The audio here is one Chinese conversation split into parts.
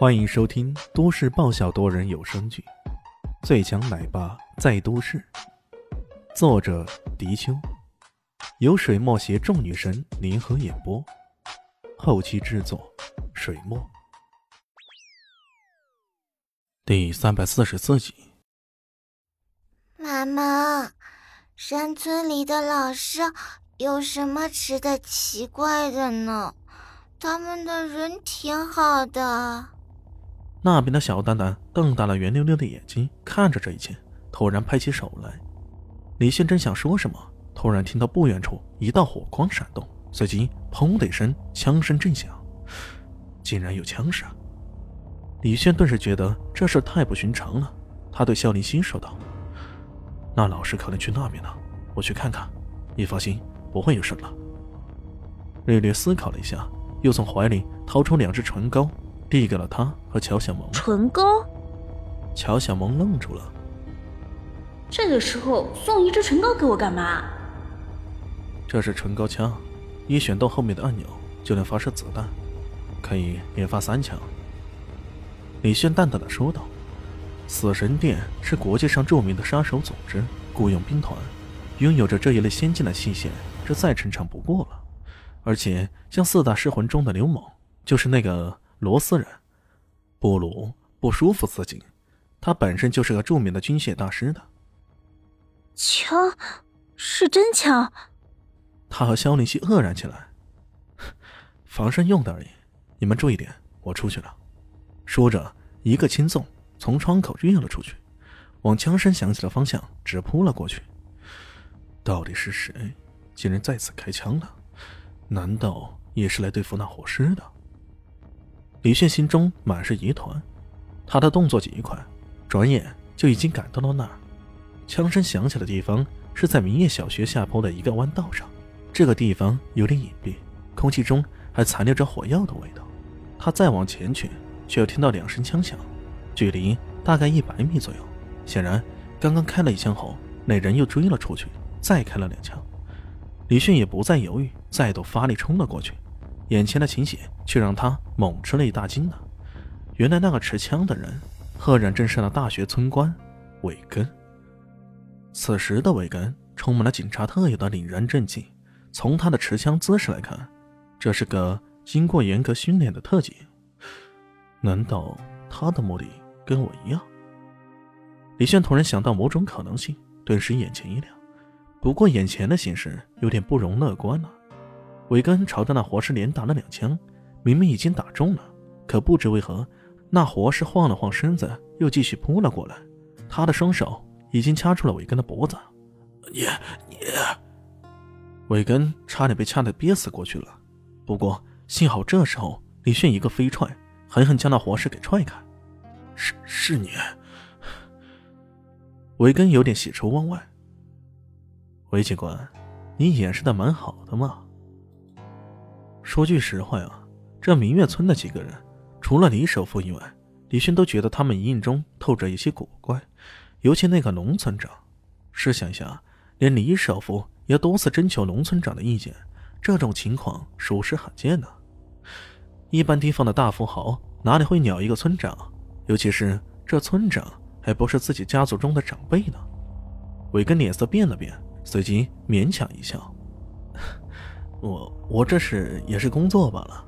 欢迎收听都市爆笑多人有声剧《最强奶爸在都市》，作者：迪秋，由水墨携众女神联合演播，后期制作：水墨。第三百四十四集。妈妈，山村里的老师有什么吃的奇怪的呢？他们的人挺好的。那边的小蛋蛋瞪大了圆溜溜的眼睛看着这一切，突然拍起手来。李现正想说什么，突然听到不远处一道火光闪动，随即“砰”的一声，枪声震响，竟然有枪声。李现顿时觉得这事太不寻常了，他对肖林希说道：“那老师可能去那边了，我去看看。你放心，不会有事了。”略略思考了一下，又从怀里掏出两只唇膏。递给了他和乔小萌。唇膏。乔小萌愣住了。这个时候送一支唇膏给我干嘛？这是唇膏枪，一选到后面的按钮就能发射子弹，可以连发三枪。李炫淡淡的说道：“死神殿是国际上著名的杀手组织，雇佣兵团，拥有着这一类先进的器械，这再正常不过了。而且像四大尸魂中的刘猛，就是那个。”罗斯人，布鲁不舒服自己，他本身就是个著名的军械大师的。枪，是真枪。他和肖林希愕然起来。防身用的而已，你们注意点，我出去了。说着，一个轻纵从窗口跃了出去，往枪声响起的方向直扑了过去。到底是谁，竟然再次开枪了？难道也是来对付那火尸的？李炫心中满是疑团，他的动作极快，转眼就已经赶到了那儿。枪声响起的地方是在明叶小学下坡的一个弯道上，这个地方有点隐蔽，空气中还残留着火药的味道。他再往前去，却又听到两声枪响，距离大概一百米左右。显然，刚刚开了一枪后，那人又追了出去，再开了两枪。李迅也不再犹豫，再度发力冲了过去。眼前的情景却让他猛吃了一大惊呢。原来那个持枪的人，赫然正是那大学村官韦根。此时的韦根充满了警察特有的凛然正气。从他的持枪姿势来看，这是个经过严格训练的特警。难道他的目的跟我一样？李炫突然想到某种可能性，顿时眼前一亮。不过眼前的形势有点不容乐观了。韦根朝着那活尸连打了两枪，明明已经打中了，可不知为何，那活尸晃了晃身子，又继续扑了过来。他的双手已经掐住了韦根的脖子。你你，韦根差点被掐得憋死过去了。不过幸好这时候李炫一个飞踹，狠狠将那活尸给踹开。是是你，韦根有点喜出望外。韦警官，你掩饰的蛮好的嘛。说句实话呀，这明月村的几个人，除了李首富以外，李迅都觉得他们隐隐中透着一些古怪。尤其那个龙村长，试想一下，连李首富也多次征求龙村长的意见，这种情况属实罕见呢。一般地方的大富豪哪里会鸟一个村长？尤其是这村长还不是自己家族中的长辈呢？伟根脸色变了变，随即勉强一笑。我我这是也是工作罢了。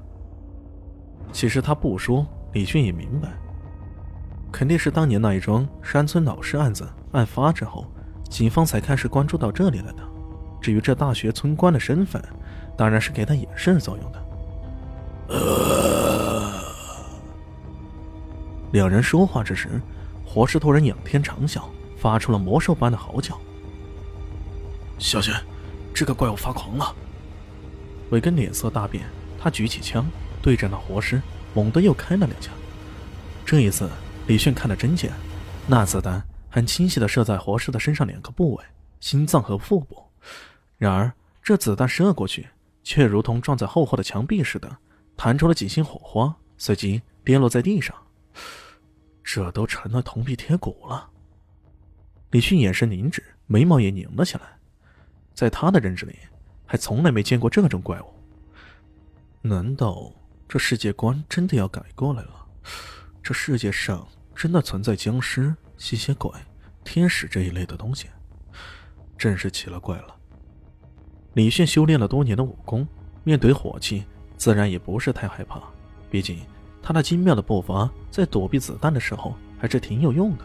其实他不说，李迅也明白，肯定是当年那一桩山村老师案子案发之后，警方才开始关注到这里来的。至于这大学村官的身份，当然是给他掩饰作用的。呃，两人说话之时，活尸突然仰天长啸，发出了魔兽般的嚎叫。小雪，这个怪物发狂了！韦根脸色大变，他举起枪对着那活尸，猛地又开了两枪。这一次，李迅看得真切，那子弹很清晰地射在活尸的身上两个部位——心脏和腹部。然而，这子弹射过去，却如同撞在厚厚的墙壁似的，弹出了几星火花，随即跌落在地上。这都成了铜皮铁骨了。李迅眼神凝滞，眉毛也拧了起来。在他的认知里，还从来没见过这种怪物。难道这世界观真的要改过来了？这世界上真的存在僵尸、吸血鬼、天使这一类的东西，真是奇了怪了。李炫修炼了多年的武功，面对火器自然也不是太害怕，毕竟他那精妙的步伐在躲避子弹的时候还是挺有用的。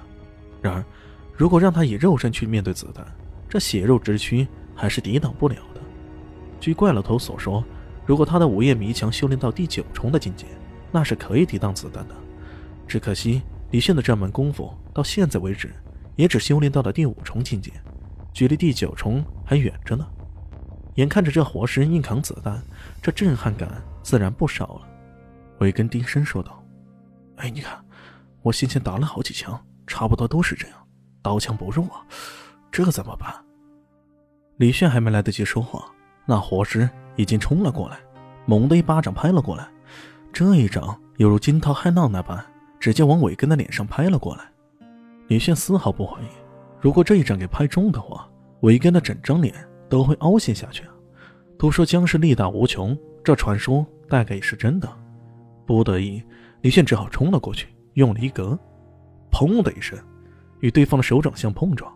然而，如果让他以肉身去面对子弹，这血肉之躯还是抵挡不了。据怪老头所说，如果他的午夜迷墙修炼到第九重的境界，那是可以抵挡子弹的。只可惜李炫的这门功夫到现在为止，也只修炼到了第五重境界，距离第九重还远着呢。眼看着这活尸硬扛子弹，这震撼感自然不少了。维根低声说道：“哎，你看，我先前打了好几枪，差不多都是这样，刀枪不入啊，这怎么办？”李炫还没来得及说话，那火尸已经冲了过来，猛地一巴掌拍了过来。这一掌犹如惊涛骇浪那般。直接往伟根的脸上拍了过来，李炫丝毫不怀疑，如果这一掌给拍中的话，伟根的整张脸都会凹陷下去！都说僵尸力大无穷，这传说大概也是真的。不得已，李炫只好冲了过去，用了一格，砰的一声，与对方的手掌相碰撞。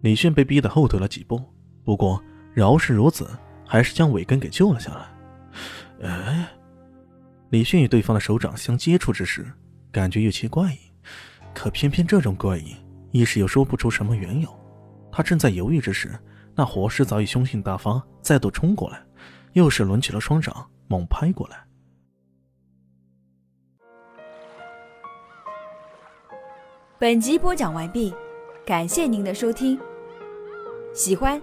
李炫被逼得后退了几步，不过饶是如此，还是将尾根给救了下来。哎，李迅与对方的手掌相接触之时。感觉有些怪异，可偏偏这种怪异，一时又说不出什么缘由。他正在犹豫之时，那活尸早已凶性大发，再度冲过来，又是抡起了双掌，猛拍过来。本集播讲完毕，感谢您的收听。喜欢